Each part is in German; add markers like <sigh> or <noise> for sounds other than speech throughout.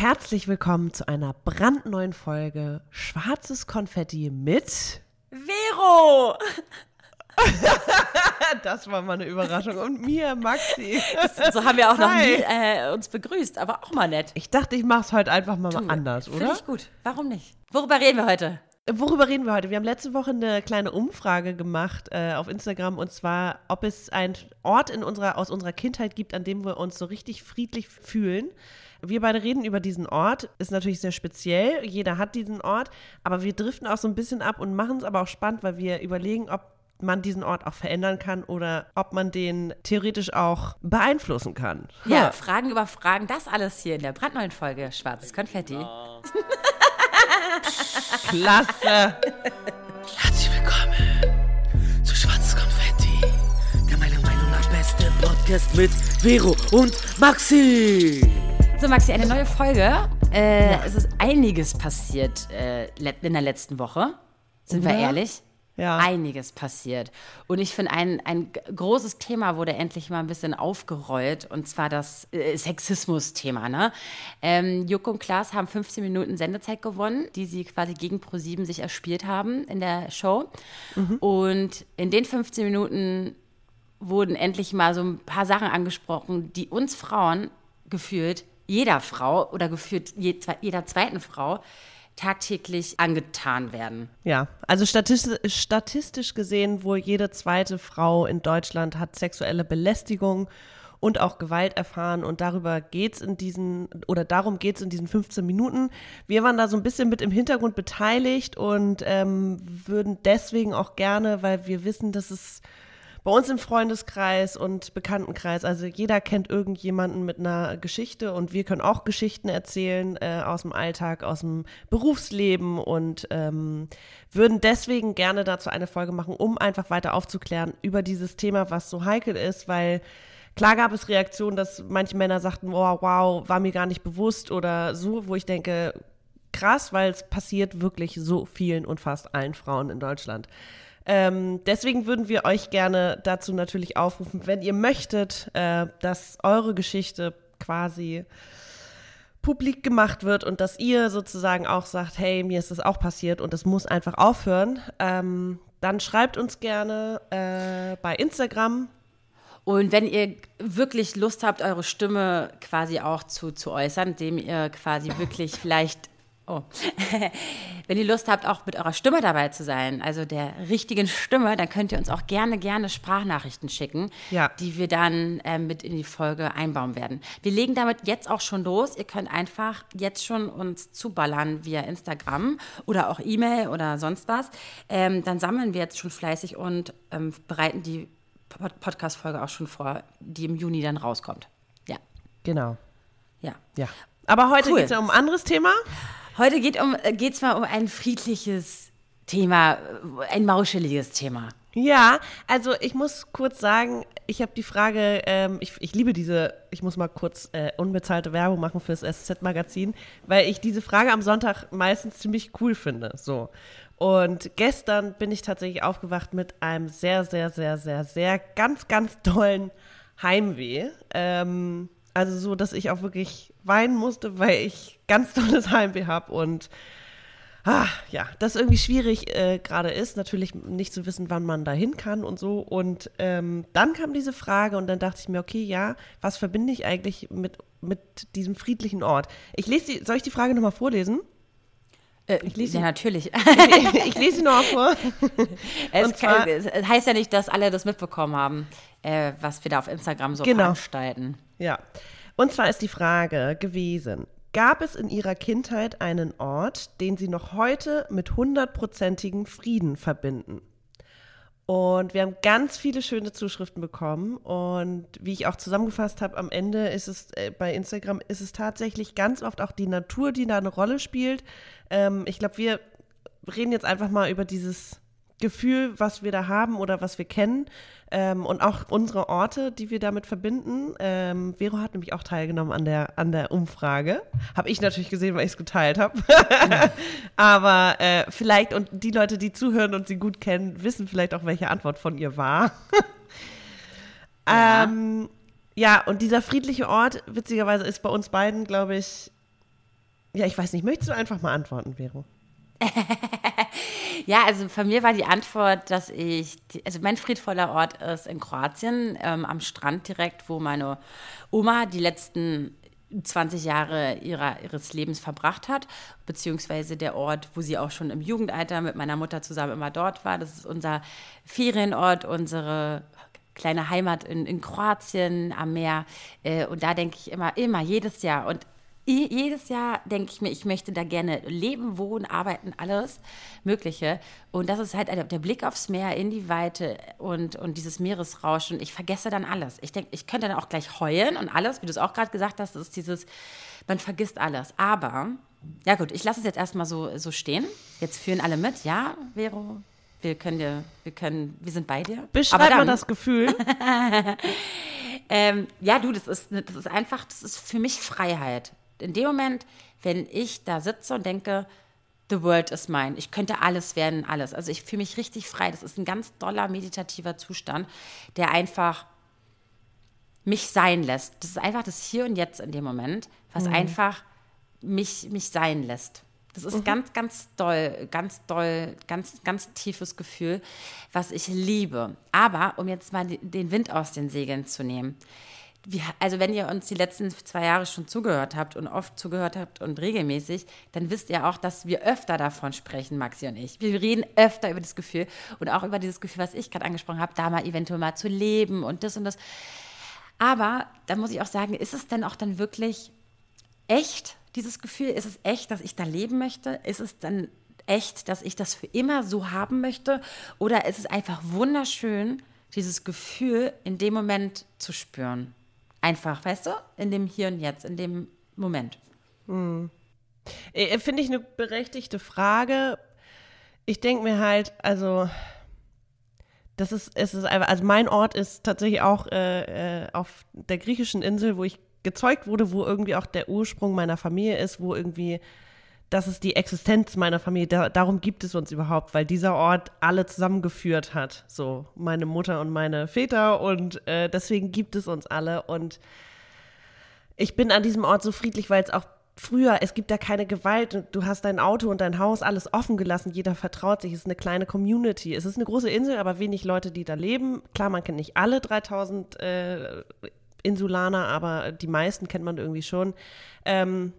Herzlich willkommen zu einer brandneuen Folge Schwarzes Konfetti mit Vero! <laughs> das war mal eine Überraschung. Und mir, Maxi. So haben wir auch noch nie äh, uns begrüßt, aber auch mal nett. Ich dachte, ich mache es heute einfach mal, mal anders, oder? Finde ich gut. Warum nicht? Worüber reden wir heute? Worüber reden wir heute? Wir haben letzte Woche eine kleine Umfrage gemacht äh, auf Instagram und zwar, ob es einen Ort in unserer, aus unserer Kindheit gibt, an dem wir uns so richtig friedlich fühlen. Wir beide reden über diesen Ort, ist natürlich sehr speziell, jeder hat diesen Ort, aber wir driften auch so ein bisschen ab und machen es aber auch spannend, weil wir überlegen, ob man diesen Ort auch verändern kann oder ob man den theoretisch auch beeinflussen kann. Ja, ha. Fragen über Fragen, das alles hier in der brandneuen Folge Schwarzes Konfetti. Oh. Klasse. Herzlich willkommen zu Schwarzes Konfetti, der meiner Meinung nach beste Podcast mit Vero und Maxi. So, Maxi, eine neue Folge. Äh, ja. Es ist einiges passiert äh, in der letzten Woche. Sind wir ehrlich? Ja. Einiges passiert. Und ich finde, ein, ein großes Thema wurde endlich mal ein bisschen aufgerollt, und zwar das äh, Sexismus-Thema. Ne? Ähm, Juck und Klaas haben 15 Minuten Sendezeit gewonnen, die sie quasi gegen ProSieben sich erspielt haben in der Show. Mhm. Und in den 15 Minuten wurden endlich mal so ein paar Sachen angesprochen, die uns Frauen gefühlt jeder Frau oder gefühlt jeder zweiten Frau tagtäglich angetan werden. Ja, also statistisch, statistisch gesehen wohl jede zweite Frau in Deutschland hat sexuelle Belästigung und auch Gewalt erfahren und darüber geht es in diesen oder darum geht es in diesen 15 Minuten. Wir waren da so ein bisschen mit im Hintergrund beteiligt und ähm, würden deswegen auch gerne, weil wir wissen, dass es bei uns im Freundeskreis und Bekanntenkreis, also jeder kennt irgendjemanden mit einer Geschichte und wir können auch Geschichten erzählen äh, aus dem Alltag, aus dem Berufsleben und ähm, würden deswegen gerne dazu eine Folge machen, um einfach weiter aufzuklären über dieses Thema, was so heikel ist, weil Klar gab es Reaktionen, dass manche Männer sagten, wow, wow, war mir gar nicht bewusst oder so, wo ich denke, krass, weil es passiert wirklich so vielen und fast allen Frauen in Deutschland. Ähm, deswegen würden wir euch gerne dazu natürlich aufrufen, wenn ihr möchtet, äh, dass eure Geschichte quasi publik gemacht wird und dass ihr sozusagen auch sagt, hey, mir ist das auch passiert und das muss einfach aufhören, ähm, dann schreibt uns gerne äh, bei Instagram. Und wenn ihr wirklich Lust habt, eure Stimme quasi auch zu, zu äußern, indem ihr quasi wirklich vielleicht Oh. <laughs> Wenn ihr Lust habt, auch mit eurer Stimme dabei zu sein, also der richtigen Stimme, dann könnt ihr uns auch gerne, gerne Sprachnachrichten schicken, ja. die wir dann äh, mit in die Folge einbauen werden. Wir legen damit jetzt auch schon los. Ihr könnt einfach jetzt schon uns zuballern via Instagram oder auch E-Mail oder sonst was. Ähm, dann sammeln wir jetzt schon fleißig und ähm, bereiten die Podcast-Folge auch schon vor, die im Juni dann rauskommt. Ja. Genau. Ja. Ja. Aber heute cool. geht es ja um ein anderes Thema. Heute geht um, es mal um ein friedliches Thema, ein mauscheliges Thema. Ja, also ich muss kurz sagen, ich habe die Frage, ähm, ich, ich liebe diese, ich muss mal kurz äh, unbezahlte Werbung machen fürs SZ-Magazin, weil ich diese Frage am Sonntag meistens ziemlich cool finde. So. Und gestern bin ich tatsächlich aufgewacht mit einem sehr, sehr, sehr, sehr, sehr ganz, ganz tollen Heimweh. Ähm, also so, dass ich auch wirklich weinen musste, weil ich ganz tolles Heimweh habe und ah, ja, das irgendwie schwierig äh, gerade ist, natürlich nicht zu wissen, wann man dahin kann und so. Und ähm, dann kam diese Frage und dann dachte ich mir, okay, ja, was verbinde ich eigentlich mit, mit diesem friedlichen Ort? Ich lese die, soll ich die Frage nochmal vorlesen? Äh, ich lese ja, natürlich. <laughs> Ich, ich lese sie noch vor. Es, zwar, es, heißt ja nicht, dass alle das mitbekommen haben, äh, was wir da auf Instagram so genau. veranstalten. Ja. Und zwar ist die Frage gewesen, gab es in Ihrer Kindheit einen Ort, den Sie noch heute mit hundertprozentigem Frieden verbinden? Und wir haben ganz viele schöne Zuschriften bekommen. Und wie ich auch zusammengefasst habe, am Ende ist es äh, bei Instagram ist es tatsächlich ganz oft auch die Natur, die da eine Rolle spielt. Ähm, ich glaube, wir reden jetzt einfach mal über dieses Gefühl, was wir da haben oder was wir kennen ähm, und auch unsere Orte, die wir damit verbinden. Ähm, Vero hat nämlich auch teilgenommen an der, an der Umfrage. Habe ich natürlich gesehen, weil ich es geteilt habe. <laughs> Aber äh, vielleicht, und die Leute, die zuhören und sie gut kennen, wissen vielleicht auch, welche Antwort von ihr war. <laughs> ja. Ähm, ja, und dieser friedliche Ort, witzigerweise, ist bei uns beiden, glaube ich, Ja, ich weiß nicht, möchtest du einfach mal antworten, Vero? <laughs> ja, also von mir war die Antwort, dass ich, also mein friedvoller Ort ist in Kroatien, ähm, am Strand direkt, wo meine Oma die letzten 20 Jahre ihrer, ihres Lebens verbracht hat, beziehungsweise der Ort, wo sie auch schon im Jugendalter mit meiner Mutter zusammen immer dort war. Das ist unser Ferienort, unsere kleine Heimat in, in Kroatien am Meer. Äh, und da denke ich immer, immer, jedes Jahr. Und jedes Jahr denke ich mir, ich möchte da gerne leben, wohnen, arbeiten, alles Mögliche. Und das ist halt der Blick aufs Meer in die Weite und, und dieses Meeresrauschen. Ich vergesse dann alles. Ich denke, ich könnte dann auch gleich heulen und alles, wie du es auch gerade gesagt hast, ist dieses, man vergisst alles. Aber, ja gut, ich lasse es jetzt erstmal so, so stehen. Jetzt führen alle mit. Ja, Vero, wir können dir, wir können, wir sind bei dir. Beschreib mal das Gefühl. <laughs> ähm, ja, du, das ist, das ist einfach, das ist für mich Freiheit in dem Moment, wenn ich da sitze und denke, the world is mine, ich könnte alles werden, alles. Also ich fühle mich richtig frei. Das ist ein ganz doller meditativer Zustand, der einfach mich sein lässt. Das ist einfach das Hier und Jetzt in dem Moment, was mhm. einfach mich, mich sein lässt. Das ist mhm. ganz, ganz doll, ganz doll, ganz, ganz tiefes Gefühl, was ich liebe. Aber um jetzt mal den Wind aus den Segeln zu nehmen, wie, also wenn ihr uns die letzten zwei Jahre schon zugehört habt und oft zugehört habt und regelmäßig, dann wisst ihr auch, dass wir öfter davon sprechen, Maxi und ich. Wir reden öfter über das Gefühl und auch über dieses Gefühl, was ich gerade angesprochen habe, da mal eventuell mal zu leben und das und das. Aber da muss ich auch sagen, ist es denn auch dann wirklich echt, dieses Gefühl? Ist es echt, dass ich da leben möchte? Ist es dann echt, dass ich das für immer so haben möchte? Oder ist es einfach wunderschön, dieses Gefühl in dem Moment zu spüren? Einfach, weißt du? In dem Hier und Jetzt, in dem Moment. Hm. Finde ich eine berechtigte Frage. Ich denke mir halt, also das ist, es ist einfach, also mein Ort ist tatsächlich auch äh, äh, auf der griechischen Insel, wo ich gezeugt wurde, wo irgendwie auch der Ursprung meiner Familie ist, wo irgendwie das ist die Existenz meiner Familie. Da, darum gibt es uns überhaupt, weil dieser Ort alle zusammengeführt hat. So, meine Mutter und meine Väter und äh, deswegen gibt es uns alle. Und ich bin an diesem Ort so friedlich, weil es auch früher, es gibt da keine Gewalt. Du hast dein Auto und dein Haus alles offen gelassen. Jeder vertraut sich. Es ist eine kleine Community. Es ist eine große Insel, aber wenig Leute, die da leben. Klar, man kennt nicht alle 3000 äh, Insulaner, aber die meisten kennt man irgendwie schon. Ähm,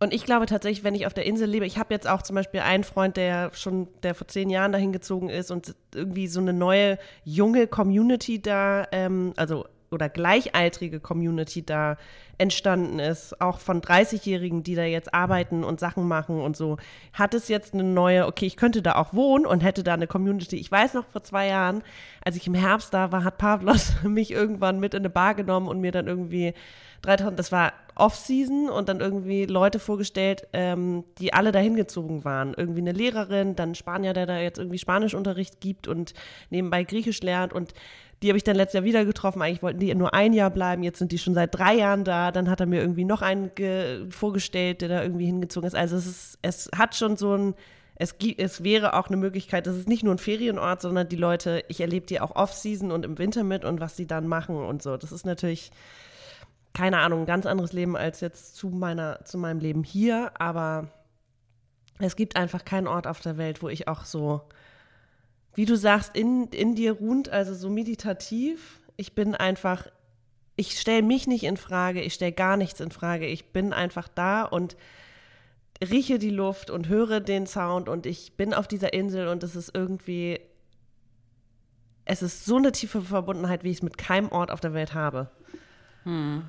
und ich glaube tatsächlich, wenn ich auf der Insel lebe, ich habe jetzt auch zum Beispiel einen Freund, der schon, der vor zehn Jahren dahin gezogen ist und irgendwie so eine neue junge Community da, ähm, also oder gleichaltrige Community da entstanden ist, auch von 30-Jährigen, die da jetzt arbeiten und Sachen machen und so, hat es jetzt eine neue, okay, ich könnte da auch wohnen und hätte da eine Community. Ich weiß noch vor zwei Jahren, als ich im Herbst da war, hat Pavlos <laughs> mich irgendwann mit in eine Bar genommen und mir dann irgendwie 3000, das war Off-Season und dann irgendwie Leute vorgestellt, ähm, die alle dahin gezogen waren. Irgendwie eine Lehrerin, dann ein Spanier, der da jetzt irgendwie Spanischunterricht gibt und nebenbei Griechisch lernt und die habe ich dann letztes Jahr wieder getroffen. Eigentlich wollten die nur ein Jahr bleiben. Jetzt sind die schon seit drei Jahren da. Dann hat er mir irgendwie noch einen vorgestellt, der da irgendwie hingezogen ist. Also es ist, es hat schon so ein, es, es wäre auch eine Möglichkeit, das ist nicht nur ein Ferienort, sondern die Leute, ich erlebe die auch Off-Season und im Winter mit und was sie dann machen und so. Das ist natürlich, keine Ahnung, ein ganz anderes Leben als jetzt zu meiner, zu meinem Leben hier, aber es gibt einfach keinen Ort auf der Welt, wo ich auch so wie du sagst, in, in dir ruht, also so meditativ. Ich bin einfach, ich stelle mich nicht in Frage, ich stelle gar nichts in Frage. Ich bin einfach da und rieche die Luft und höre den Sound und ich bin auf dieser Insel und es ist irgendwie, es ist so eine tiefe Verbundenheit, wie ich es mit keinem Ort auf der Welt habe. Hm.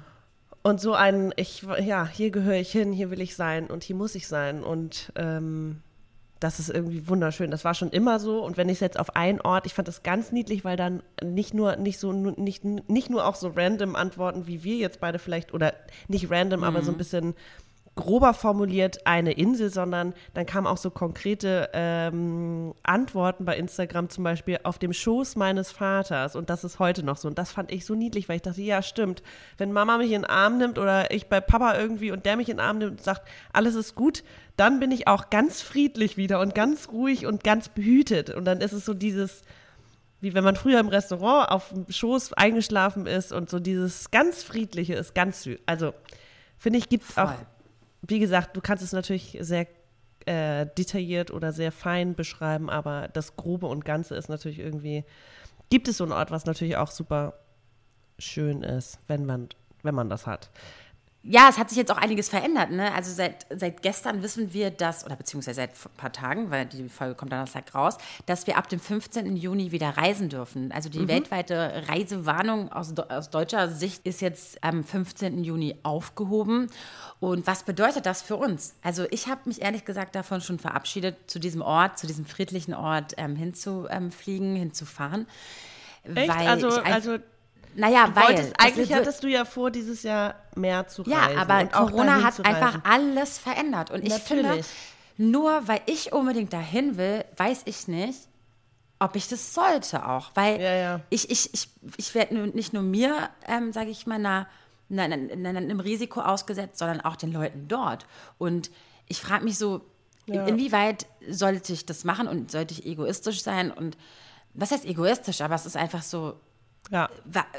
Und so ein, ich, ja, hier gehöre ich hin, hier will ich sein und hier muss ich sein und ähm, das ist irgendwie wunderschön. Das war schon immer so. Und wenn ich es jetzt auf einen Ort, ich fand das ganz niedlich, weil dann nicht nur, nicht so, nicht, nicht nur auch so random Antworten, wie wir jetzt beide vielleicht, oder nicht random, mhm. aber so ein mhm. bisschen grober formuliert eine Insel, sondern dann kamen auch so konkrete ähm, Antworten bei Instagram zum Beispiel auf dem Schoß meines Vaters. Und das ist heute noch so. Und das fand ich so niedlich, weil ich dachte, ja stimmt, wenn Mama mich in den Arm nimmt oder ich bei Papa irgendwie und der mich in den Arm nimmt und sagt, alles ist gut, dann bin ich auch ganz friedlich wieder und ganz ruhig und ganz behütet. Und dann ist es so dieses wie wenn man früher im Restaurant auf dem Schoß eingeschlafen ist und so dieses ganz friedliche ist ganz süß. Also finde ich gibt auch wie gesagt, du kannst es natürlich sehr äh, detailliert oder sehr fein beschreiben, aber das Grobe und Ganze ist natürlich irgendwie, gibt es so einen Ort, was natürlich auch super schön ist, wenn man, wenn man das hat. Ja, es hat sich jetzt auch einiges verändert. Ne? Also seit, seit gestern wissen wir, dass, oder beziehungsweise seit ein paar Tagen, weil die Folge kommt Donnerstag raus, dass wir ab dem 15. Juni wieder reisen dürfen. Also die mhm. weltweite Reisewarnung aus, aus deutscher Sicht ist jetzt am 15. Juni aufgehoben. Und was bedeutet das für uns? Also ich habe mich ehrlich gesagt davon schon verabschiedet, zu diesem Ort, zu diesem friedlichen Ort ähm, hinzufliegen, hinzufahren. Echt? Weil also, also naja, du weil. Wolltest, eigentlich hattest du ja vor, dieses Jahr mehr zu reisen. Ja, aber Corona hat einfach alles verändert. Und ich Natürlich. finde, nur weil ich unbedingt dahin will, weiß ich nicht, ob ich das sollte auch. Weil ja, ja. ich, ich, ich, ich werde nicht nur mir, ähm, sage ich mal, einer, einer, einer, einem Risiko ausgesetzt, sondern auch den Leuten dort. Und ich frage mich so, ja. inwieweit sollte ich das machen und sollte ich egoistisch sein? Und was heißt egoistisch? Aber es ist einfach so, ja.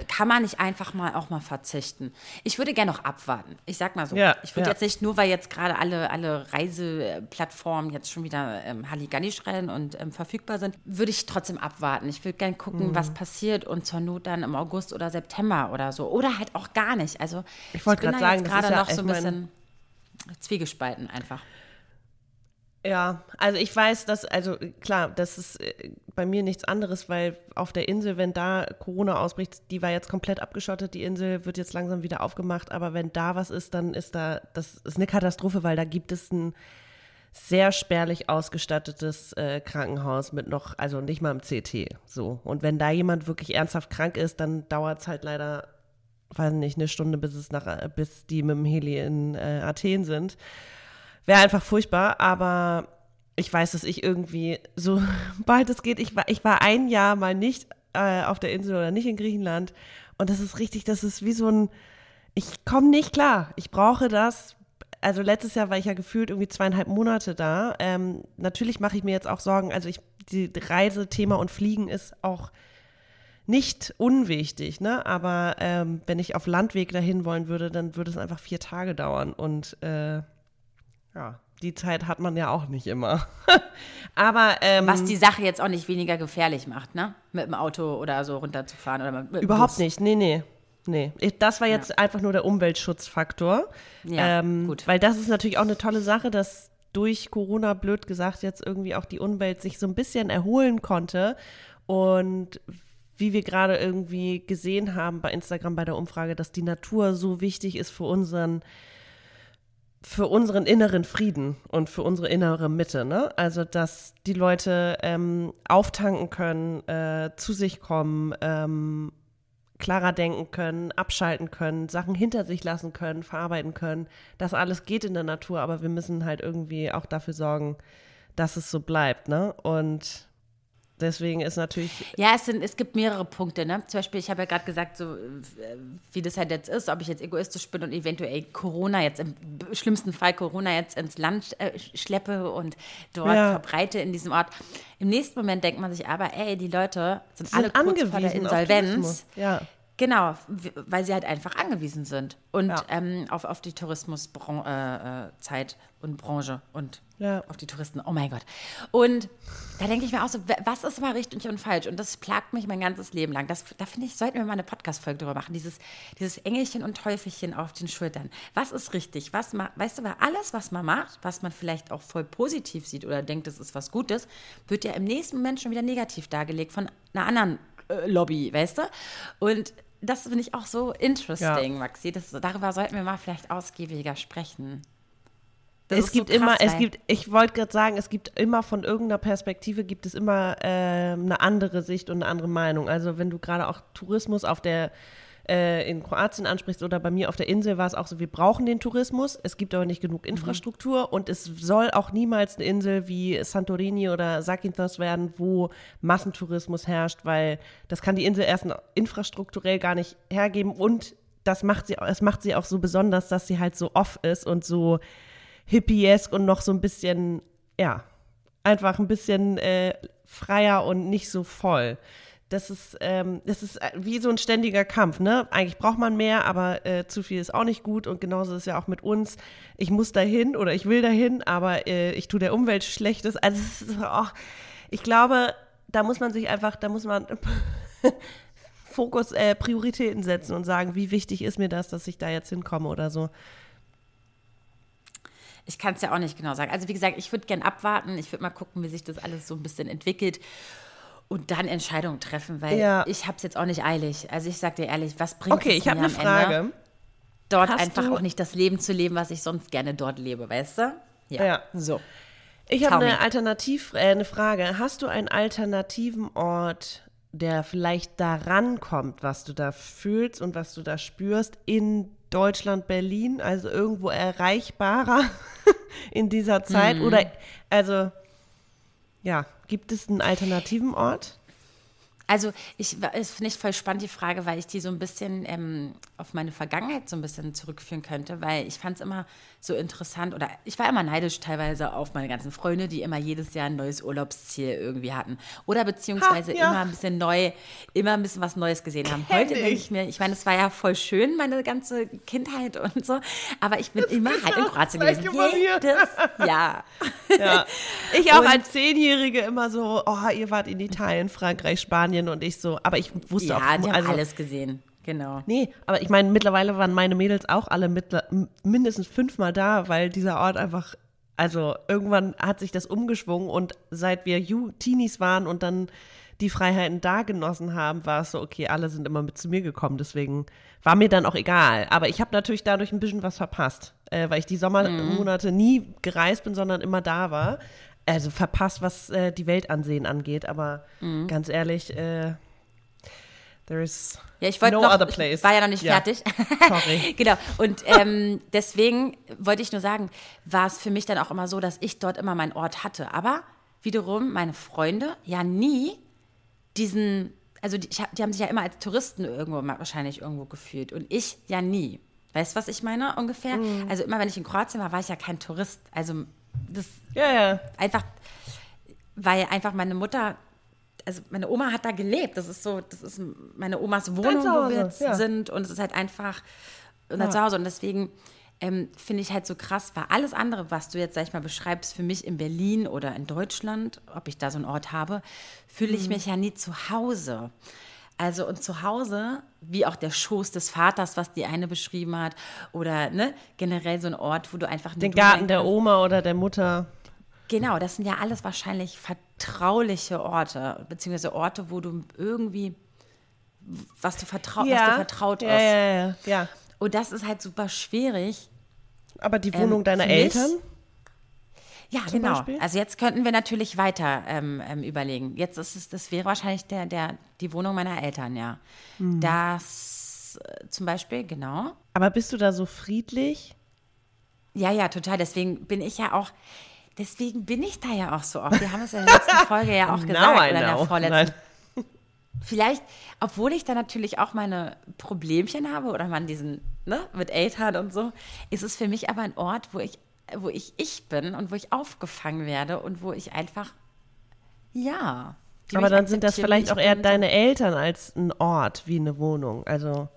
Kann man nicht einfach mal auch mal verzichten? Ich würde gerne noch abwarten. Ich sag mal so. Ja, ich würde ja. jetzt nicht nur, weil jetzt gerade alle, alle Reiseplattformen jetzt schon wieder ähm, Halligalli schreien und ähm, verfügbar sind, würde ich trotzdem abwarten. Ich würde gerne gucken, mhm. was passiert und zur Not dann im August oder September oder so. Oder halt auch gar nicht. Also ich wollte gerade sagen, gerade noch so ein bisschen zwiegespalten einfach. Ja, also ich weiß, dass, also klar, das ist äh, bei mir nichts anderes, weil auf der Insel, wenn da Corona ausbricht, die war jetzt komplett abgeschottet, die Insel wird jetzt langsam wieder aufgemacht, aber wenn da was ist, dann ist da, das ist eine Katastrophe, weil da gibt es ein sehr spärlich ausgestattetes äh, Krankenhaus mit noch, also nicht mal im CT, so. Und wenn da jemand wirklich ernsthaft krank ist, dann dauert es halt leider, weiß nicht, eine Stunde, bis es nach, bis die mit dem Heli in äh, Athen sind. Wäre einfach furchtbar, aber ich weiß, dass ich irgendwie so <laughs> bald es geht, ich war, ich war ein Jahr mal nicht äh, auf der Insel oder nicht in Griechenland und das ist richtig, das ist wie so ein, ich komme nicht klar. Ich brauche das. Also letztes Jahr war ich ja gefühlt irgendwie zweieinhalb Monate da. Ähm, natürlich mache ich mir jetzt auch Sorgen. Also ich, die Reisethema und Fliegen ist auch nicht unwichtig, ne? Aber ähm, wenn ich auf Landweg dahin wollen würde, dann würde es einfach vier Tage dauern. Und äh, ja, die Zeit hat man ja auch nicht immer. <laughs> Aber ähm, was die Sache jetzt auch nicht weniger gefährlich macht, ne? Mit dem Auto oder so runterzufahren oder mit Überhaupt Bus. nicht. Nee, nee. Nee, das war jetzt ja. einfach nur der Umweltschutzfaktor. Ja, ähm, gut. Weil das ist natürlich auch eine tolle Sache, dass durch Corona, blöd gesagt, jetzt irgendwie auch die Umwelt sich so ein bisschen erholen konnte. Und wie wir gerade irgendwie gesehen haben bei Instagram bei der Umfrage, dass die Natur so wichtig ist für unseren für unseren inneren Frieden und für unsere innere Mitte. Ne? Also, dass die Leute ähm, auftanken können, äh, zu sich kommen, ähm, klarer denken können, abschalten können, Sachen hinter sich lassen können, verarbeiten können. Das alles geht in der Natur, aber wir müssen halt irgendwie auch dafür sorgen, dass es so bleibt. Ne? Und Deswegen ist natürlich. Ja, es, sind, es gibt mehrere Punkte. Ne? Zum Beispiel, ich habe ja gerade gesagt, so wie das halt jetzt ist, ob ich jetzt egoistisch bin und eventuell Corona jetzt im schlimmsten Fall Corona jetzt ins Land äh, schleppe und dort ja. verbreite in diesem Ort. Im nächsten Moment denkt man sich aber, ey, die Leute sind, sind alle kurz vor der Insolvenz. Ja. Genau, weil sie halt einfach angewiesen sind und ja. ähm, auf, auf die Tourismuszeit äh, äh und Branche und ja. auf die Touristen. Oh mein Gott. Und da denke ich mir auch so, was ist mal richtig und falsch? Und das plagt mich mein ganzes Leben lang. Das, da finde ich, sollten wir mal eine Podcast-Folge drüber machen. Dieses, dieses Engelchen und Teufelchen auf den Schultern. Was ist richtig? Was weißt du, weil alles, was man macht, was man vielleicht auch voll positiv sieht oder denkt, das ist was Gutes, wird ja im nächsten Moment schon wieder negativ dargelegt von einer anderen Lobby, weißt du? Und das finde ich auch so interesting, ja. Maxi. Das, darüber sollten wir mal vielleicht ausgiebiger sprechen. Das es gibt so krass, immer, es gibt, ich wollte gerade sagen, es gibt immer von irgendeiner Perspektive gibt es immer äh, eine andere Sicht und eine andere Meinung. Also wenn du gerade auch Tourismus auf der äh, in Kroatien ansprichst oder bei mir auf der Insel war es auch so, wir brauchen den Tourismus, es gibt aber nicht genug mhm. Infrastruktur mhm. und es soll auch niemals eine Insel wie Santorini oder Zakynthos werden, wo Massentourismus herrscht, weil das kann die Insel erst infrastrukturell gar nicht hergeben und das macht sie, es macht sie auch so besonders, dass sie halt so off ist und so hippiesk und noch so ein bisschen, ja, einfach ein bisschen äh, freier und nicht so voll. Das ist, ähm, das ist äh, wie so ein ständiger Kampf, ne? Eigentlich braucht man mehr, aber äh, zu viel ist auch nicht gut. Und genauso ist es ja auch mit uns. Ich muss dahin oder ich will dahin, aber äh, ich tue der Umwelt Schlechtes. Also ist, oh, ich glaube, da muss man sich einfach, da muss man <laughs> Fokus, äh, Prioritäten setzen und sagen, wie wichtig ist mir das, dass ich da jetzt hinkomme oder so. Ich kann es ja auch nicht genau sagen. Also wie gesagt, ich würde gern abwarten. Ich würde mal gucken, wie sich das alles so ein bisschen entwickelt und dann Entscheidungen treffen, weil ja. ich habe es jetzt auch nicht eilig. Also ich sage dir ehrlich, was bringt okay, es ich habe eine Frage. Ende, dort Hast einfach auch nicht das Leben zu leben, was ich sonst gerne dort lebe, weißt du? Ja. ja. So. Ich habe eine Alternativ, äh, eine Frage. Hast du einen alternativen Ort, der vielleicht daran kommt, was du da fühlst und was du da spürst in Deutschland, Berlin, also irgendwo erreichbarer <laughs> in dieser Zeit? Mhm. Oder also ja, gibt es einen alternativen Ort? Also ich, das finde ich voll spannend, die Frage, weil ich die so ein bisschen ähm, auf meine Vergangenheit so ein bisschen zurückführen könnte, weil ich fand es immer so interessant oder ich war immer neidisch teilweise auf meine ganzen Freunde, die immer jedes Jahr ein neues Urlaubsziel irgendwie hatten oder beziehungsweise ha, ja. immer ein bisschen neu, immer ein bisschen was Neues gesehen haben. Kenn Heute denke ich mir, ich meine, es war ja voll schön, meine ganze Kindheit und so, aber ich bin das immer halt in Kroatien gewesen. Jedes Jahr. Ja. <laughs> Ich auch und, als Zehnjährige immer so, oh, ihr wart in Italien, Frankreich, Spanien und ich so, aber ich wusste ja, auch, die also, haben alles gesehen. Genau. Nee, aber ich meine, mittlerweile waren meine Mädels auch alle mit, mindestens fünfmal da, weil dieser Ort einfach, also irgendwann hat sich das umgeschwungen und seit wir Teenies waren und dann die Freiheiten da genossen haben, war es so, okay, alle sind immer mit zu mir gekommen, deswegen war mir dann auch egal. Aber ich habe natürlich dadurch ein bisschen was verpasst, äh, weil ich die Sommermonate mhm. nie gereist bin, sondern immer da war. Also verpasst, was äh, die Weltansehen angeht, aber mhm. ganz ehrlich, äh, There is ja, ich no noch, other place. Ich war ja noch nicht ja. fertig. <laughs> <laughs> Sorry. genau. Und ähm, deswegen wollte ich nur sagen, war es für mich dann auch immer so, dass ich dort immer meinen Ort hatte. Aber wiederum meine Freunde ja nie diesen, also die, die haben sich ja immer als Touristen irgendwo wahrscheinlich irgendwo gefühlt und ich ja nie. Weißt du, was ich meine ungefähr? Mm. Also immer, wenn ich in Kroatien war, war ich ja kein Tourist. Also das ja, ja. einfach, weil einfach meine Mutter also meine Oma hat da gelebt. Das ist so, das ist meine Omas Wohnung, wo wir jetzt ja. sind. Und es ist halt einfach unser ja. Zuhause. Und deswegen ähm, finde ich halt so krass, weil alles andere, was du jetzt, sag ich mal, beschreibst, für mich in Berlin oder in Deutschland, ob ich da so einen Ort habe, fühle ich mhm. mich ja nie zu Hause. Also und zu Hause, wie auch der Schoß des Vaters, was die eine beschrieben hat, oder ne, generell so ein Ort, wo du einfach den Garten der Oma oder der Mutter. Genau, das sind ja alles wahrscheinlich vertrauliche Orte, beziehungsweise Orte, wo du irgendwie, was du, vertrau ja, was du vertraut ja, ist. Ja, ja, ja. Und das ist halt super schwierig. Aber die Wohnung ähm, deiner Eltern? Ja, genau. Beispiel? Also jetzt könnten wir natürlich weiter ähm, ähm, überlegen. Jetzt ist es, das wäre wahrscheinlich der, der, die Wohnung meiner Eltern, ja. Mhm. Das äh, zum Beispiel, genau. Aber bist du da so friedlich? Ja, ja, total. Deswegen bin ich ja auch, Deswegen bin ich da ja auch so oft. Wir haben es in der letzten <laughs> Folge ja auch gesagt, oder in der vorletzten. Nein. Vielleicht, obwohl ich da natürlich auch meine Problemchen habe oder man diesen, ne, mit Eltern und so, ist es für mich aber ein Ort, wo ich, wo ich ich bin und wo ich aufgefangen werde und wo ich einfach, ja. Aber dann sind das vielleicht auch eher deine Eltern als ein Ort wie eine Wohnung, also.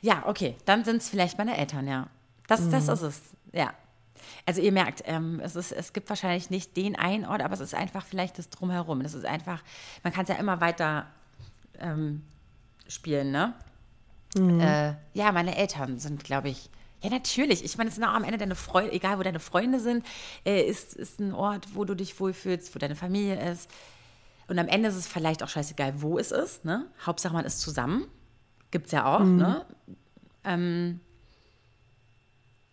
Ja, okay, dann sind es vielleicht meine Eltern, ja. Das, mhm. das ist es, ja. Also ihr merkt, ähm, es, ist, es gibt wahrscheinlich nicht den einen Ort, aber es ist einfach vielleicht das Drumherum. Das ist einfach, man kann es ja immer weiter ähm, spielen, ne? Mhm. Äh, ja, meine Eltern sind, glaube ich, ja, natürlich. Ich meine, es sind auch am Ende deine Freunde, egal wo deine Freunde sind, äh, ist, ist ein Ort, wo du dich wohlfühlst, wo deine Familie ist. Und am Ende ist es vielleicht auch scheißegal, wo es ist. Ne? Hauptsache, man ist zusammen. Gibt es ja auch. Mhm. Ne? Ähm,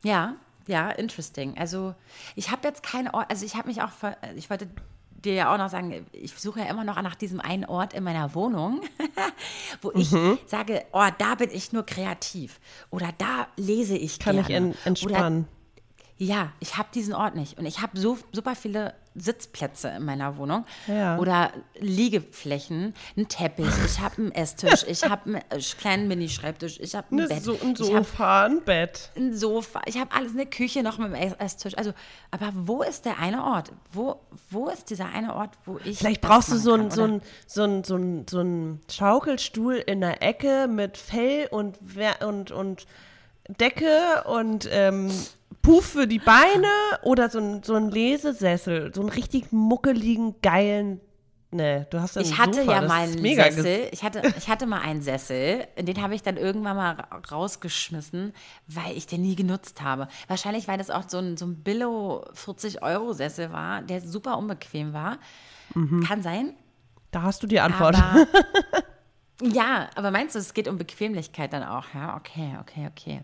ja, ja, interesting. Also ich habe jetzt keinen Ort, also ich habe mich auch, ich wollte dir ja auch noch sagen, ich suche ja immer noch nach diesem einen Ort in meiner Wohnung, <laughs> wo ich mhm. sage, oh, da bin ich nur kreativ oder da lese ich Kann gerne. ich entspannen. Oder, Ja, ich habe diesen Ort nicht. Und ich habe so super viele Sitzplätze in meiner Wohnung Ja. oder Liegeflächen, einen Teppich, ich habe einen Esstisch, ich habe einen äh, kleinen Mini-Schreibtisch, ich habe ein Ne, Bett, so ein Sofa, ein Bett. ein Sofa, ich habe alles, eine Küche noch mit dem Esstisch. Also, aber wo ist der eine Ort? Wo, wo ist dieser eine Ort, wo ich. Vielleicht brauchst du so einen so ein, so ein, so ein, so ein Schaukelstuhl in der Ecke mit Fell und, und, und Decke und ähm, Puff für die Beine oder so ein, so ein Lesesessel, so einen richtig muckeligen, geilen. Ne, du hast ja Ich hatte Sofa, ja mal einen Sessel. Ich hatte, ich hatte mal einen Sessel. Den habe ich dann irgendwann mal ra- rausgeschmissen, weil ich den nie genutzt habe. Wahrscheinlich, weil das auch so ein, so ein Billo 40-Euro-Sessel war, der super unbequem war. Mhm. Kann sein. Da hast du die Antwort. Aber, <laughs> ja, aber meinst du, es geht um Bequemlichkeit dann auch? Ja, okay, okay, okay.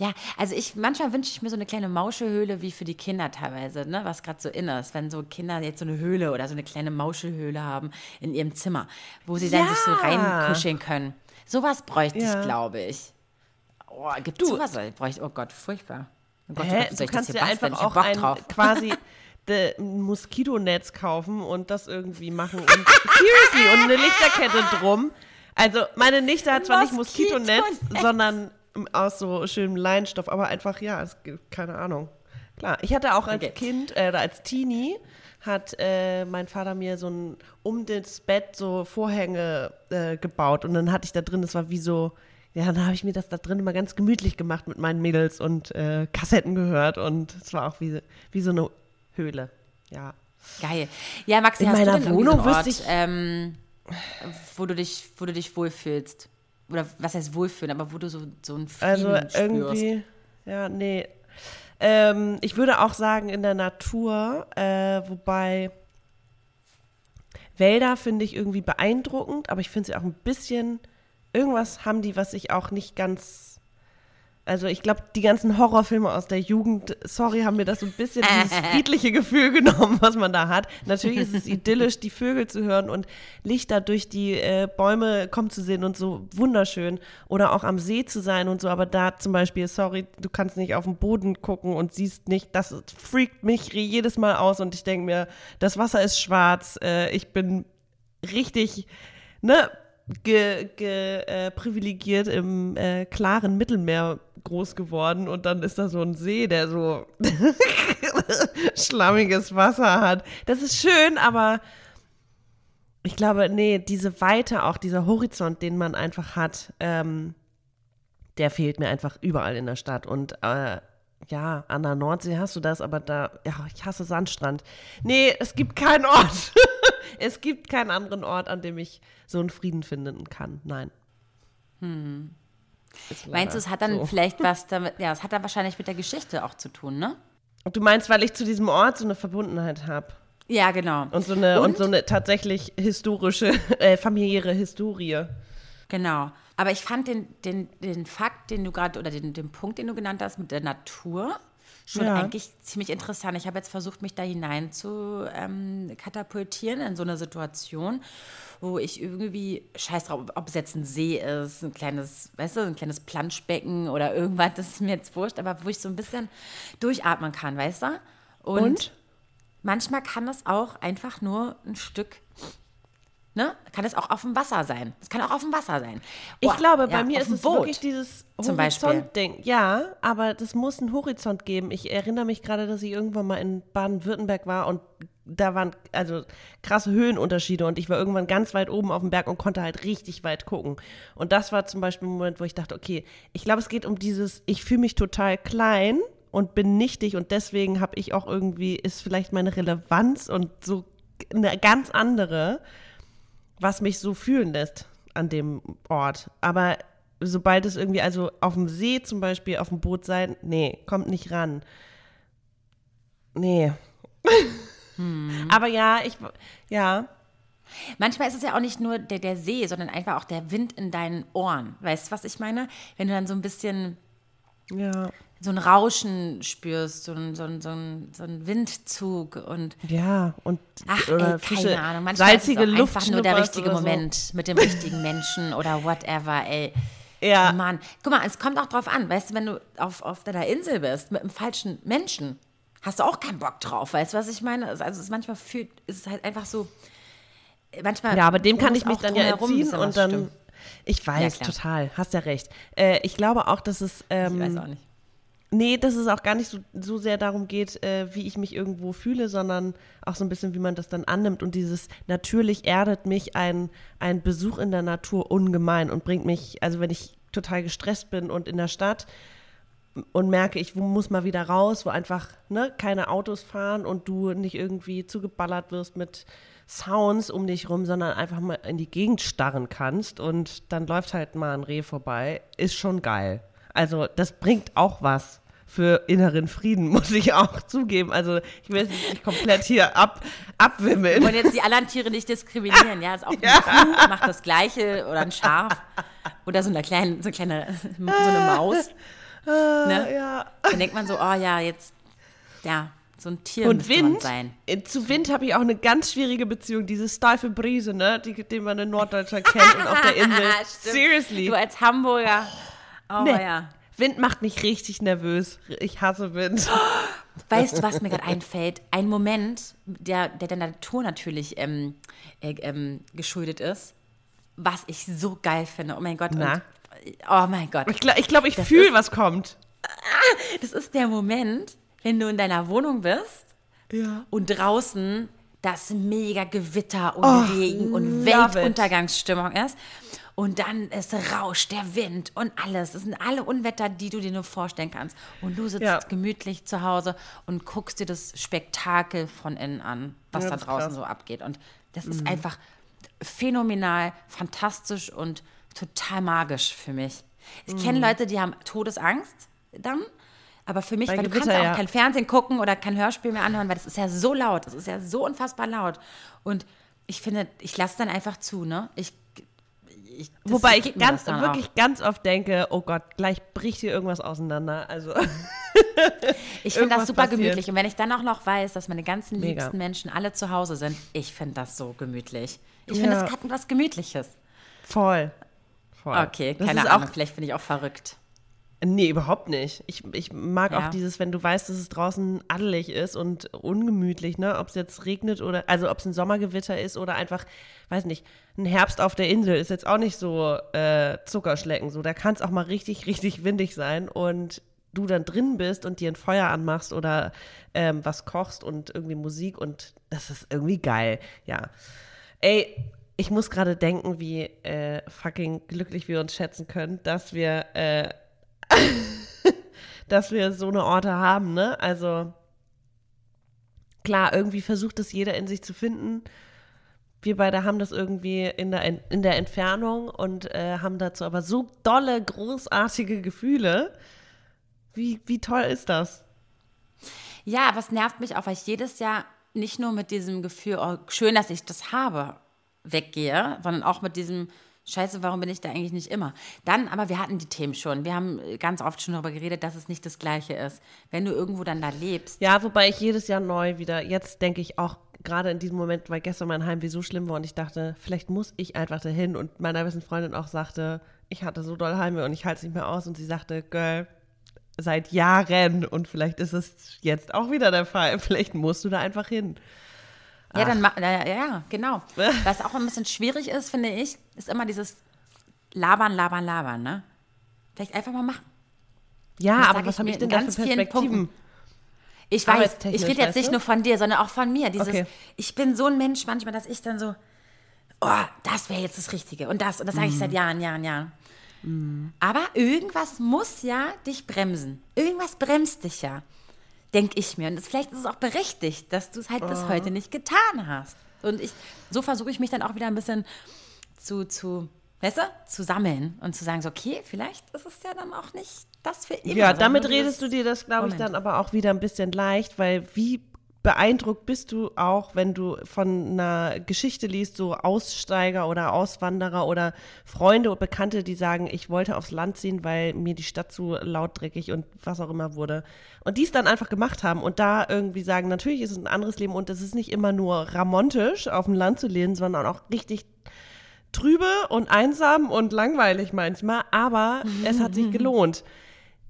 Ja, also ich, manchmal wünsche ich mir so eine kleine Mauschelhöhle wie für die Kinder teilweise, ne, was gerade so in ist, wenn so Kinder jetzt so eine Höhle oder so eine kleine Mauschelhöhle haben in ihrem Zimmer, wo sie dann sich so Ja. reinkuscheln können. Sowas bräuchte Ja. ich, glaube ich. Oh, gibt sowas? Bräuchte, oh Gott, furchtbar. Oh Gott, oh Hä? Gott, soll Du ich kannst dir einfach Ich auch ein <laughs> quasi ein Moskitonetz kaufen und das irgendwie machen. Und, <laughs> seriously, und eine Lichterkette drum. Also meine Nichte hat zwar nicht Moskitonetz. sondern aus so schönem Leinstoff, aber einfach, ja, es gibt keine Ahnung. Klar, ich hatte auch als Okay. Kind, äh, oder als Teenie, hat äh, mein Vater mir so ein um das Bett so Vorhänge äh, gebaut und dann hatte ich da drin, das war wie so, ja, dann habe ich mir das da drin immer ganz gemütlich gemacht mit meinen Mädels und äh, Kassetten gehört und es war auch wie, wie so eine Höhle. Ja. Geil. Ja, Maxi, In hast meiner du denn Wohnung Ort, wüsste ich- ähm, wo du dich, wo du dich wohlfühlst? Oder was heißt wohlfühlen, aber wo du so, so einen Frieden Also spürst. irgendwie, ja, nee. Ähm, ich würde auch sagen in der Natur, äh, wobei Wälder finde ich irgendwie beeindruckend, aber ich finde sie auch ein bisschen, irgendwas haben die, was ich auch nicht ganz, also ich glaube, die ganzen Horrorfilme aus der Jugend, sorry, haben mir das so ein bisschen <laughs> dieses friedliche Gefühl genommen, was man da hat. Natürlich ist es idyllisch, die Vögel zu hören und Lichter durch die äh, Bäume kommen zu sehen und so wunderschön. Oder auch am See zu sein und so, aber da zum Beispiel, sorry, du kannst nicht auf den Boden gucken und siehst nicht, das freakt mich jedes Mal aus und ich denke mir, das Wasser ist schwarz, äh, ich bin richtig, ne, ge, ge, äh, privilegiert im äh, klaren Mittelmeer groß geworden und dann ist da so ein See, der so <laughs> schlammiges Wasser hat. Das ist schön, aber ich glaube, nee, diese Weite, auch dieser Horizont, den man einfach hat, ähm, der fehlt mir einfach überall in der Stadt. Und äh, ja, an der Nordsee hast du das, aber da, ja, ich hasse Sandstrand. Nee, es gibt keinen Ort. <laughs> es gibt keinen anderen Ort, an dem ich so einen Frieden finden kann. Nein. Leider Meinst du, es hat dann so. vielleicht <laughs> was damit, ja, es hat dann wahrscheinlich mit der Geschichte auch zu tun, ne? Du meinst, weil ich zu diesem Ort so eine Verbundenheit habe Ja, genau. und so eine und? Und? so eine tatsächlich historische, <laughs> äh, familiäre Historie. Genau. Aber ich fand den, den, den Fakt, den du gerade, oder den, den Punkt, den du genannt hast mit der Natur, schon Ja. eigentlich ziemlich interessant. Ich habe jetzt versucht, mich da hinein zu ähm, katapultieren in so eine Situation, wo ich irgendwie, scheiß drauf, ob es jetzt ein See ist, ein kleines, weißt du, ein kleines Planschbecken oder irgendwas, das ist mir jetzt wurscht, aber wo ich so ein bisschen durchatmen kann, weißt du? Und? manchmal kann das auch einfach nur ein Stück, ne? Kann es auch auf dem Wasser sein. Es kann auch auf dem Wasser sein. Ich Oh, glaube, bei ja, mir ist es Boot. wirklich dieses. Horizont-Ding. Ja, aber das muss einen Horizont geben. Ich erinnere mich gerade, dass ich irgendwann mal in Baden-Württemberg war und da waren also krasse Höhenunterschiede und ich war irgendwann ganz weit oben auf dem Berg und konnte halt richtig weit gucken. Und das war zum Beispiel ein Moment, wo ich dachte, okay, ich glaube, es geht um dieses, ich fühle mich total klein und bin nichtig und deswegen habe ich auch irgendwie, ist vielleicht meine Relevanz und so eine ganz andere was mich so fühlen lässt an dem Ort. Aber sobald es irgendwie, also auf dem See zum Beispiel, auf dem Boot sein, nee, kommt nicht ran. Nee. Aber ja, ich, ja, Manchmal ist es ja auch nicht nur der, der See, sondern einfach auch der Wind in deinen Ohren. Weißt du, was ich meine? Wenn du dann so ein bisschen ja, so ein Rauschen spürst, so ein, so ein, so ein, so ein Windzug und ja, und ach, ey, keine Ahnung. Manchmal salzige ist es Luft einfach nur der richtige oder so. Moment mit dem richtigen Menschen oder whatever, ey. Ja. Mann, guck mal, es kommt auch drauf an, weißt du, wenn du auf, auf deiner Insel bist mit einem falschen Menschen, hast du auch keinen Bock drauf, weißt du, was ich meine? Also es ist manchmal fühlt, ist es halt einfach so, manchmal. Ja, aber dem kann ich mich dann ja entziehen und dann. Stimmt. Ich weiß, ja, total, hast ja recht. Äh, ich glaube auch, dass es. Ähm, ich weiß auch nicht. Nee, dass es auch gar nicht so, so sehr darum geht, äh, wie ich mich irgendwo fühle, sondern auch so ein bisschen, wie man das dann annimmt. Und dieses natürlich erdet mich ein, ein Besuch in der Natur ungemein und bringt mich, also wenn ich total gestresst bin und in der Stadt und merke, ich muss mal wieder raus, wo einfach ne, keine Autos fahren und du nicht irgendwie zugeballert wirst mit Sounds um dich rum, sondern einfach mal in die Gegend starren kannst und dann läuft halt mal ein Reh vorbei, ist schon geil. Also das bringt auch was für inneren Frieden, <laughs> muss ich auch zugeben. Also ich will es nicht komplett hier ab, abwimmeln. Und jetzt die anderen Tiere nicht diskriminieren, ja. Ist auch <laughs> ja. ein Kuh macht das Gleiche oder ein Schaf oder so eine kleine, so eine, kleine, so eine Maus. Ah, ne? Ja. Dann denkt man so, oh ja, jetzt, ja, so ein Tier und Wind, sein. Äh, zu Wind habe ich auch eine ganz schwierige Beziehung. Diese steife Brise, ne, die, den man in Norddeutschland kennt und auf der Insel. <laughs> Seriously. Du als Hamburger. Oh nee. ja. Wind macht mich richtig nervös. Ich hasse Wind. <gasps> Weißt du, was mir gerade einfällt? Ein Moment, der, der der Natur natürlich ähm, äh, ähm, geschuldet ist, was ich so geil finde. Oh mein Gott. Und, oh mein Gott. Ich glaube, ich, glaub, ich fühle, was kommt. Das ist der Moment, wenn du in deiner Wohnung bist ja. und draußen das mega Gewitter und oh, Regen und Weltuntergangsstimmung ist. Und dann ist rauscht der Wind und alles. Das sind alle Unwetter, die du dir nur vorstellen kannst. Und du sitzt ja. gemütlich zu Hause und guckst dir das Spektakel von innen an, was ja, da draußen krass. so abgeht. Und das mhm. ist einfach phänomenal, fantastisch und total magisch für mich. Ich mhm. kenne Leute, die haben Todesangst dann aber für mich, weil Gewitter, du kannst ja auch kein Fernsehen gucken oder kein Hörspiel mehr anhören, weil das ist ja so laut, das ist ja so unfassbar laut. Und ich finde, ich lasse dann einfach zu, ne? Ich, ich Wobei ich ganz, wirklich auch. ganz oft denke, oh Gott, gleich bricht hier irgendwas auseinander. Also <laughs> ich finde das super passiert. gemütlich. Und wenn ich dann auch noch weiß, dass meine ganzen Mega. liebsten Menschen alle zu Hause sind, ich finde das so gemütlich. Ich ja. finde, es hat was Gemütliches. Voll. Voll. Okay, keine Ahnung, vielleicht bin ich auch verrückt. Nee, überhaupt nicht. Ich, ich mag ja. auch dieses, wenn du weißt, dass es draußen adelig ist und ungemütlich, ne? Ob es jetzt regnet oder, also ob es ein Sommergewitter ist oder einfach, weiß nicht, ein Herbst auf der Insel ist jetzt auch nicht so äh, Zuckerschlecken. So, da kann es auch mal richtig, richtig windig sein und du dann drin bist und dir ein Feuer anmachst oder ähm, was kochst und irgendwie Musik und das ist irgendwie geil, ja. Ey, ich muss gerade denken, wie äh, fucking glücklich wir uns schätzen können, dass wir äh, <laughs> dass wir so eine Orte haben, ne? Also klar, irgendwie versucht es jeder in sich zu finden. Wir beide haben das irgendwie in der, in der Entfernung und äh, haben dazu aber so dolle, großartige Gefühle. Wie, wie toll ist das? Ja, aber es nervt mich auch, weil ich jedes Jahr nicht nur mit diesem Gefühl, oh, schön, dass ich das habe, weggehe, sondern auch mit diesem Scheiße, warum bin ich da eigentlich nicht immer? Dann, aber wir hatten die Themen schon. Wir haben ganz oft schon darüber geredet, dass es nicht das Gleiche ist. Wenn du irgendwo dann da lebst. Ja, wobei ich jedes Jahr neu wieder, jetzt denke ich auch gerade in diesem Moment, weil gestern mein Heimweh so schlimm war und ich dachte, vielleicht muss ich einfach dahin. Und meiner besten Freundin auch sagte, ich hatte so doll Heimweh und ich halte es nicht mehr aus. Und sie sagte, Girl, seit Jahren und vielleicht ist es jetzt auch wieder der Fall. <laughs> Vielleicht musst du da einfach hin. Ja, dann ja, ja, genau. <laughs> Was auch ein bisschen schwierig ist, finde ich, ist immer dieses Labern, Labern, Labern, ne? Vielleicht einfach mal machen. Ja, aber was habe ich denn da für Perspektiven? Ich weiß, ich rede jetzt nicht nur von dir, sondern auch von mir. Dieses, okay. ich bin so ein Mensch manchmal, dass ich dann so, oh, das wäre jetzt das Richtige und das und das sage ich seit mhm. Jahren, Jahren, Jahren. Mhm. Aber irgendwas muss ja dich bremsen. Irgendwas bremst dich ja denke ich mir. Und das, vielleicht ist es auch berechtigt, dass du es halt oh. bis heute nicht getan hast. Und ich, so versuche ich mich dann auch wieder ein bisschen zu, zu, weißt du, zu sammeln und zu sagen, so, okay, vielleicht ist es ja dann auch nicht das für immer. Ja, damit redest du dir das, glaube ich, dann aber auch wieder ein bisschen leicht, weil wie beeindruckt bist du auch, wenn du von einer Geschichte liest, so Aussteiger oder Auswanderer oder Freunde und Bekannte, die sagen, ich wollte aufs Land ziehen, weil mir die Stadt zu lautdreckig und was auch immer wurde. Und die es dann einfach gemacht haben und da irgendwie sagen, natürlich ist es ein anderes Leben und es ist nicht immer nur ramontisch, auf dem Land zu leben, sondern auch richtig trübe und einsam und langweilig manchmal, aber es hat sich <laughs> gelohnt.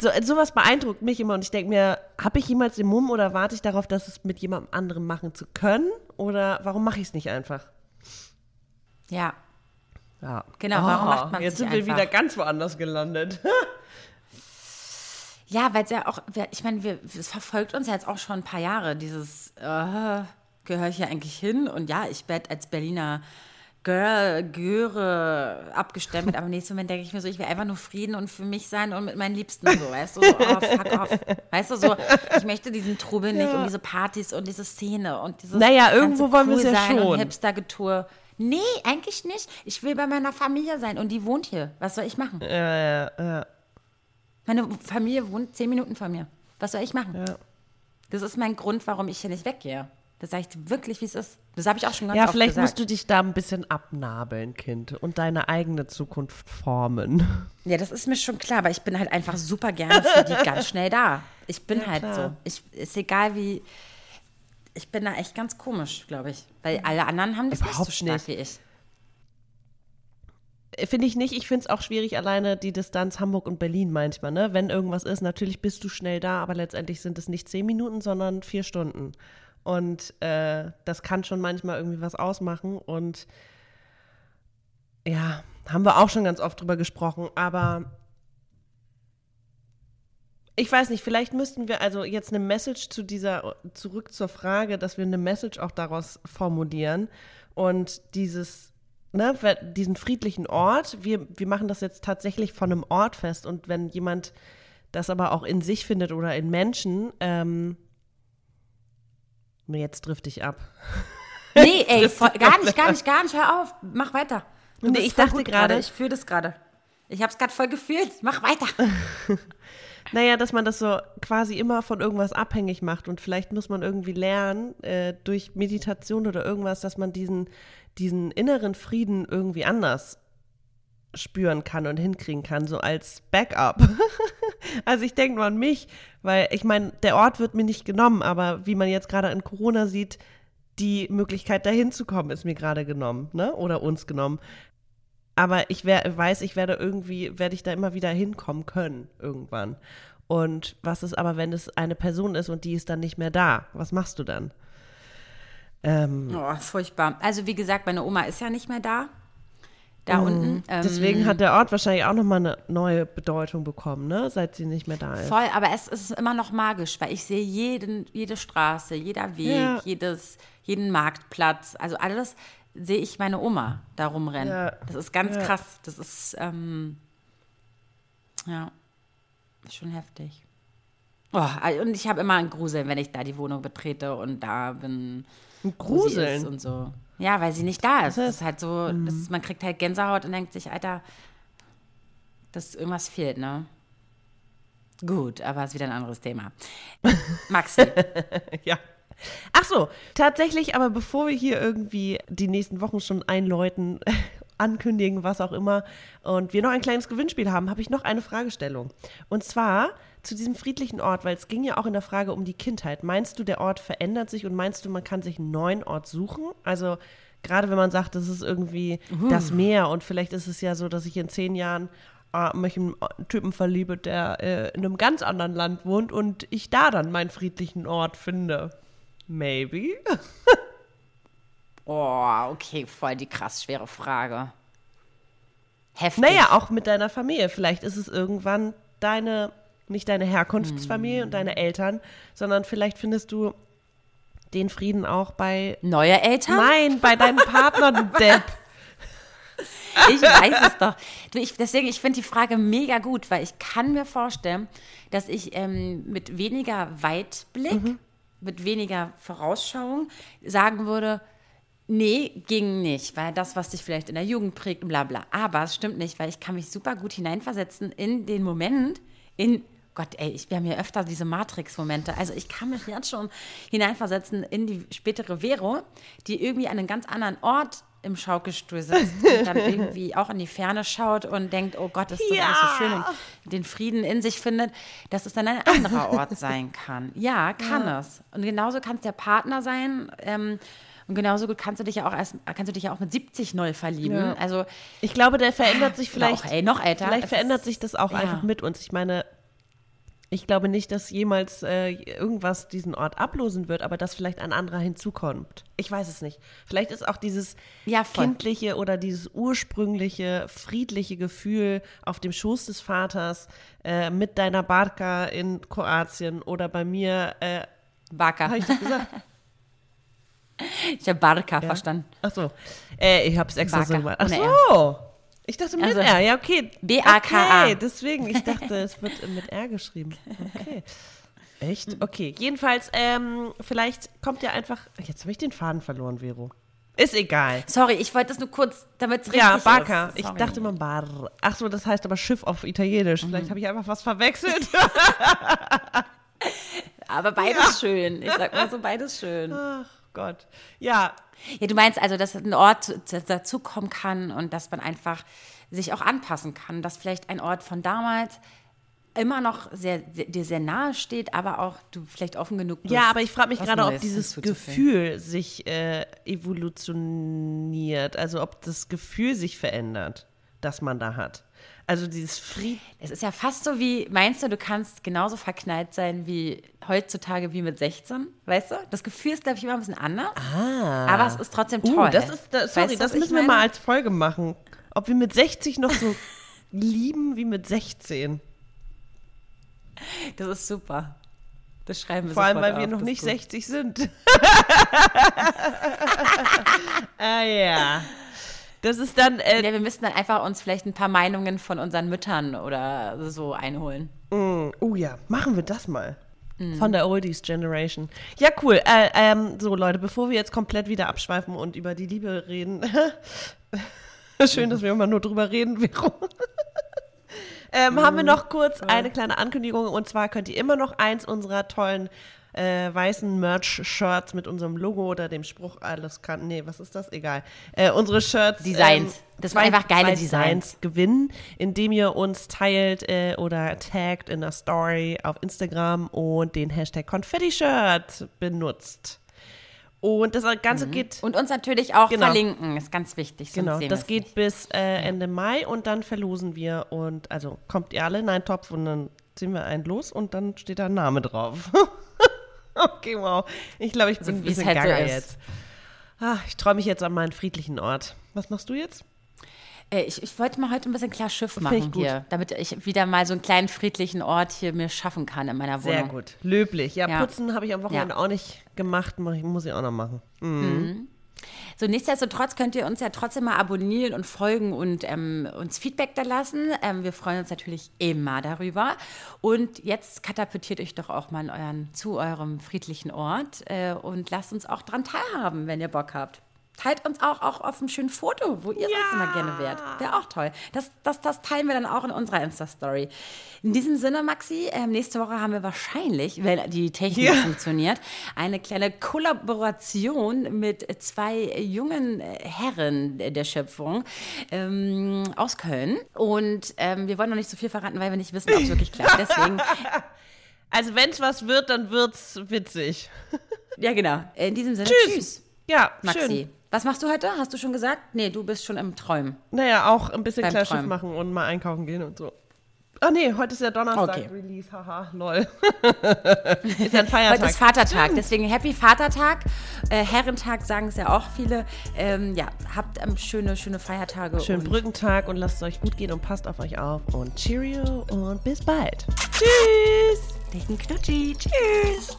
So, sowas beeindruckt mich immer und ich denke mir, habe ich jemals den Mumm oder warte ich darauf, dass es mit jemandem anderem machen zu können? Oder warum mache ich es nicht einfach? Ja. Ja. Genau, warum Oh, macht man Jetzt es sind nicht wir einfach? wieder ganz woanders gelandet. <laughs> Ja, weil es ja auch, ich meine, es verfolgt uns ja jetzt auch schon ein paar Jahre, dieses, äh, gehöre ich hier eigentlich hin? Und ja, ich werde als Berliner Girl, Göre abgestempelt, aber im nächsten Moment denke ich mir so, ich will einfach nur Frieden und für mich sein und mit meinen Liebsten so, weißt du, so, oh, fuck off. Weißt du, so, ich möchte diesen Trubel nicht und diese Partys und diese Szene und dieses Naja, irgendwo wollen wir es ja sein schon. Und Hipster-Getue. Nee, eigentlich nicht. Ich will bei meiner Familie sein und die wohnt hier. Was soll ich machen? ja, ja, ja. Meine Familie wohnt zehn Minuten von mir. Was soll ich machen? Ja. Das ist mein Grund, warum ich hier nicht weggehe. Das sage ich dir wirklich, wie es ist. Das habe ich auch schon ganz Ja, oft vielleicht gesagt. musst du dich da ein bisschen abnabeln, Kind, und deine eigene Zukunft formen. <laughs> Ja, das ist mir schon klar, aber ich bin halt einfach super gerne für die ganz schnell da. Ich bin Ja, halt klar. so. Ich, ist egal wie. Ich bin da echt ganz komisch, glaube ich. Weil alle anderen haben das nicht so Überhaupt stark nicht. wie ich. Finde ich nicht. Ich finde es auch schwierig, alleine die Distanz Hamburg und Berlin manchmal. Ne? Wenn irgendwas ist, natürlich bist du schnell da, aber letztendlich sind es nicht zehn Minuten, sondern vier Stunden. Und äh, das kann schon manchmal irgendwie was ausmachen. Und ja, haben wir auch schon ganz oft drüber gesprochen. Aber ich weiß nicht, vielleicht müssten wir also jetzt eine Message zu dieser, zurück zur Frage, dass wir eine Message auch daraus formulieren und dieses, ne, diesen friedlichen Ort, wir, wir machen das jetzt tatsächlich von einem Ort fest und wenn jemand das aber auch in sich findet oder in Menschen, ähm, nee, jetzt drifte ich ab. <laughs> Nee, ey, voll, gar nicht, gar nicht, gar nicht. Hör auf. Mach weiter. Du Nee, ich dachte gerade- Ich fühle das gerade. Ich habe es gerade voll gefühlt. Mach weiter. <laughs> Naja, dass man das so quasi immer von irgendwas abhängig macht und vielleicht muss man irgendwie lernen, äh, durch Meditation oder irgendwas, dass man diesen, diesen inneren Frieden irgendwie anders spüren kann und hinkriegen kann, so als Backup. <laughs> also ich denke nur an mich, weil ich meine, der Ort wird mir nicht genommen, aber wie man jetzt gerade in Corona sieht, die Möglichkeit dahin zu kommen, ist mir gerade genommen, ne? Oder uns genommen. Aber ich wer, weiß, ich werde irgendwie, werde ich da immer wieder hinkommen können, irgendwann. Und was ist aber, wenn es eine Person ist und die ist dann nicht mehr da? Was machst du dann? Ähm, Oh, furchtbar. Also, wie gesagt, meine Oma ist ja nicht mehr da. Da unten. Ähm, deswegen hat der Ort wahrscheinlich auch nochmal eine neue Bedeutung bekommen, ne? Seit sie nicht mehr da ist. Voll, aber es ist immer noch magisch, weil ich sehe jeden, jede Straße, jeder Weg, Ja. jedes, jeden Marktplatz, also alles sehe ich meine Oma da rumrennen. Ja. Das ist ganz Ja. krass. Das ist, ähm, ja, schon heftig. Oh, und ich habe immer einen Grusel, wenn ich da die Wohnung betrete und da bin. Ein Gruseln. und so. Ja, weil sie nicht da ist. Das Das ist halt so, das ist, man kriegt halt Gänsehaut und denkt sich, Alter, dass irgendwas fehlt, ne? Gut, aber ist wieder ein anderes Thema. Maxi, <laughs> Ja. Ach so, tatsächlich, aber bevor wir hier irgendwie die nächsten Wochen schon einläuten, <laughs> ankündigen, was auch immer, und wir noch ein kleines Gewinnspiel haben, habe ich noch eine Fragestellung. Und zwar zu diesem friedlichen Ort, weil es ging ja auch in der Frage um die Kindheit. Meinst du, der Ort verändert sich und meinst du, man kann sich einen neuen Ort suchen? Also gerade wenn man sagt, das ist irgendwie das Meer und vielleicht ist es ja so, dass ich in zehn Jahren äh, mich in einen Typen verliebe, der äh, in einem ganz anderen Land wohnt und ich da dann meinen friedlichen Ort finde. Maybe. <laughs> oh, okay, voll die krass schwere Frage. Heftig. Naja, auch mit deiner Familie. Vielleicht ist es irgendwann deine, nicht deine Herkunftsfamilie und deine Eltern, sondern vielleicht findest du den Frieden auch bei. Neue Eltern? Nein, bei deinem Partner, du <laughs> Depp. Ich weiß es doch. Ich, deswegen, ich finde die Frage mega gut, weil ich kann mir vorstellen, dass ich ähm, mit weniger Weitblick, mit weniger Vorausschauung sagen würde, nee, ging nicht, weil das, was dich vielleicht in der Jugend prägt bla bla. Aber es stimmt nicht, weil ich kann mich super gut hineinversetzen in den Moment, in Gott, ey, ich, wir haben ja öfter diese Matrix-Momente. Also ich kann mich jetzt schon hineinversetzen in die spätere Vero, die irgendwie an einen ganz anderen Ort im Schaukelstuhl sitzt und dann irgendwie auch in die Ferne schaut und denkt, oh Gott, ist das Ja. alles so schön und den Frieden in sich findet, dass es dann ein anderer Ort sein kann. Ja, kann es. Und genauso kann es der Partner sein, ähm, Und genauso gut kannst du dich ja auch erst, kannst du dich ja auch mit 70 neu verlieben. Ja. Also ich glaube, der verändert sich vielleicht. Auch, ey, noch älter. Vielleicht verändert sich das auch ja. einfach mit uns. Ich meine, ich glaube nicht, dass jemals äh, irgendwas diesen Ort ablosen wird, aber dass vielleicht ein anderer hinzukommt. Ich weiß es nicht. Vielleicht ist auch dieses ja, kindliche oder dieses ursprüngliche, friedliche Gefühl auf dem Schoß des Vaters äh, mit deiner Barca in Kroatien oder bei mir. Äh, Barca. Habe ich das gesagt? <laughs> ich habe Barca ja? verstanden. Ach so. Äh, ich habe es extra Barca, so gemacht. Ach so. Ich dachte mit also, R, ja, okay. B-A-K-A. Okay, deswegen, ich dachte, es wird mit R geschrieben. Okay. Echt? Okay. Jedenfalls, ähm, vielleicht kommt ja einfach. Jetzt habe ich den Faden verloren, Vero. Ist egal. Sorry, ich wollte das nur kurz, damit es richtig ja, Barca. ist. Ja, Ich dachte immer Bar. Ach so, das heißt aber Schiff auf Italienisch. Vielleicht mhm. habe ich einfach was verwechselt. <laughs> aber beides ja. schön. Ich sag mal so, beides schön. Ach Gott. Ja, ja, du meinst also, dass ein Ort dazukommen kann und dass man einfach sich auch anpassen kann, dass vielleicht ein Ort von damals immer noch sehr, dir sehr nahe steht, aber auch du vielleicht offen genug bist. Ja, aber ich frage mich gerade, ob dieses Gefühl sich äh, evolutioniert, also ob das Gefühl sich verändert, das man da hat. Also dieses Fried. Es ist ja fast so wie, meinst du, du kannst genauso verknallt sein wie heutzutage wie mit 16? Weißt du? Das Gefühl ist, glaube ich, immer ein bisschen anders. Ah. Aber es ist trotzdem uh, toll. Uh, das ist, das, sorry, weißt das müssen wir mal als Folge machen. Ob wir mit 60 noch so <laughs> lieben wie mit 16. Das ist super. Das schreiben wir Vor allem, weil auf, wir noch nicht gut. 60 sind. <laughs> ah ja. Das ist dann. Äh, ja, wir müssten dann einfach uns vielleicht ein paar Meinungen von unseren Müttern oder so einholen. Mm, oh ja, machen wir das mal. Mm. Von der Oldies Generation. Ja, cool. Äh, ähm, so, Leute, bevor wir jetzt komplett wieder abschweifen und über die Liebe reden. <laughs> Schön, dass wir immer nur drüber reden, <laughs> Vero. ähm, mm. Haben wir noch kurz eine kleine Ankündigung und zwar könnt ihr immer noch eins unserer tollen äh, weißen Merch-Shirts mit unserem Logo oder dem Spruch, alles kann, nee, was ist das? Egal. Äh, unsere Shirts. Designs. Ähm, das waren einfach geile Designs. Designs. gewinnen, indem ihr uns teilt äh, oder taggt in der Story auf Instagram und den Hashtag Konfetti-Shirt benutzt. Und das Ganze mhm. geht. Und uns natürlich auch genau. verlinken, ist ganz wichtig. Genau, das geht nicht. bis äh, Ende Mai und dann verlosen wir und also kommt ihr alle in einen Topf und dann ziehen wir einen los und dann steht da ein Name drauf. <laughs> <laughs> Okay, wow. Ich glaube, ich bin also, ein bisschen halt so jetzt. Ah, ich träume mich jetzt an meinen friedlichen Ort. Was machst du jetzt? Äh, ich, ich, wollte mal heute ein bisschen klar Schiff machen hier, damit ich wieder mal so einen kleinen friedlichen Ort hier mir schaffen kann in meiner Wohnung. Sehr gut, löblich. Ja, ja. putzen habe ich am Wochenende ja. auch nicht gemacht, muss ich auch noch machen. Mhm. Mhm. So, nichtsdestotrotz könnt ihr uns ja trotzdem mal abonnieren und folgen und ähm, uns Feedback da lassen. Ähm, wir freuen uns natürlich immer darüber. Und jetzt katapultiert euch doch auch mal euren, zu eurem friedlichen Ort äh, und lasst uns auch dran teilhaben, wenn ihr Bock habt. Teilt uns auch, auch auf einem schönen Foto, wo ihr ja. sonst immer gerne wärt. Wäre auch toll. Das, das, das teilen wir dann auch in unserer Insta-Story. In diesem Sinne, Maxi, äh, nächste Woche haben wir wahrscheinlich, wenn die Technik ja. funktioniert, eine kleine Kollaboration mit zwei jungen äh, Herren der Schöpfung ähm, aus Köln. Und ähm, wir wollen noch nicht so viel verraten, weil wir nicht wissen, ob es wirklich klappt. Deswegen. <laughs> Also, wenn es was wird, dann wird es witzig. <laughs> Ja, genau. In diesem Sinne, tschüss. tschüss. Ja, Maxi. Schön. Was machst du heute? Hast du schon gesagt? Nee, du bist schon im Träumen. Naja, auch ein bisschen Kleinschiff machen und mal einkaufen gehen und so. Ah nee, heute ist ja Donnerstag okay. Release, haha, lol. <laughs> ist ja ein Feiertag. Heute ist Vatertag, deswegen Happy Vatertag. Äh, Herrentag sagen es ja auch viele. Ähm, ja, habt ähm, schöne, schöne Feiertage. Schönen Brückentag und lasst es euch gut gehen und passt auf euch auf und Cheerio und bis bald. Tschüss. Dicken Knutschi. Tschüss.